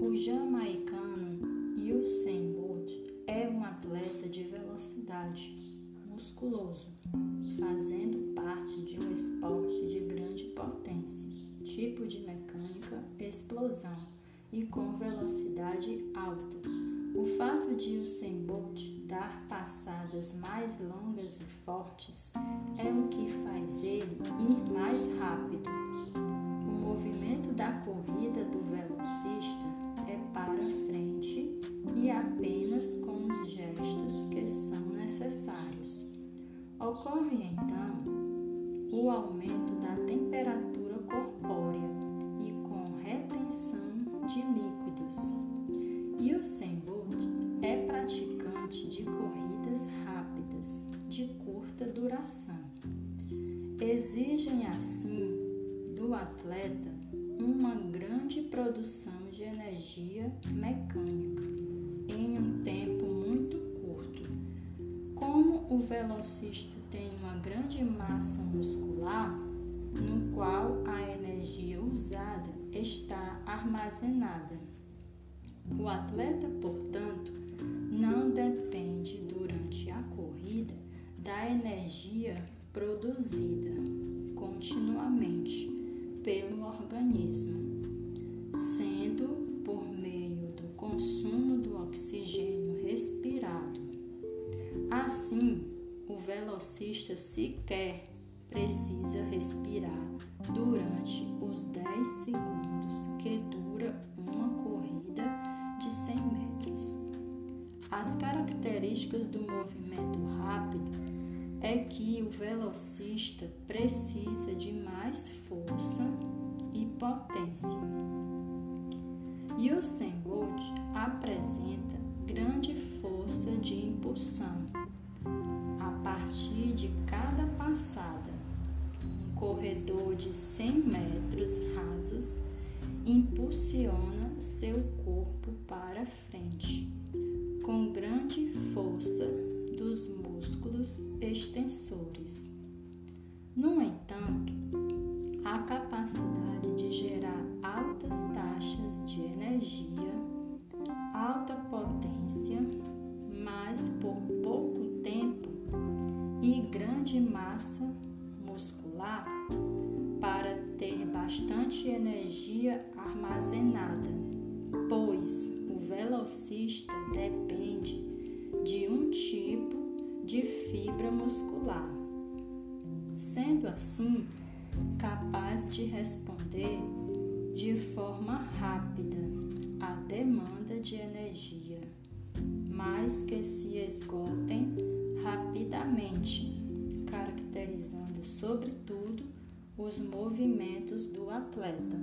O jamaicano Usain Bolt é um atleta de velocidade, musculoso, fazendo parte de um esporte de grande potência, tipo de mecânica, explosão e com velocidade alta. O fato de Usain Bolt dar passadas mais longas e fortes é o que faz ele ir mais rápido. O movimento da corrida do velocista Ocorre então o aumento da temperatura corpórea e com retenção de líquidos. E o Bolt é praticante de corridas rápidas de curta duração. Exigem assim do atleta uma grande produção de energia mecânica velocista tem uma grande massa muscular, no qual a energia usada está armazenada. O atleta, portanto, não depende durante a corrida da energia produzida continuamente pelo organismo, sendo por meio do consumo do oxigênio respirado. Assim, o velocista sequer precisa respirar durante os 10 segundos que dura uma corrida de 100 metros. As características do movimento rápido é que o velocista precisa de mais força e potência. E o Bolt apresenta grande força de impulsão partir de cada passada. Um corredor de 100 metros rasos impulsiona seu corpo para frente com grande força grande massa muscular para ter bastante energia armazenada, pois o velocista depende de um tipo de fibra muscular, sendo assim capaz de responder de forma rápida à demanda de energia, mas que se esgotem rapidamente, caracterizando sobretudo os movimentos do atleta.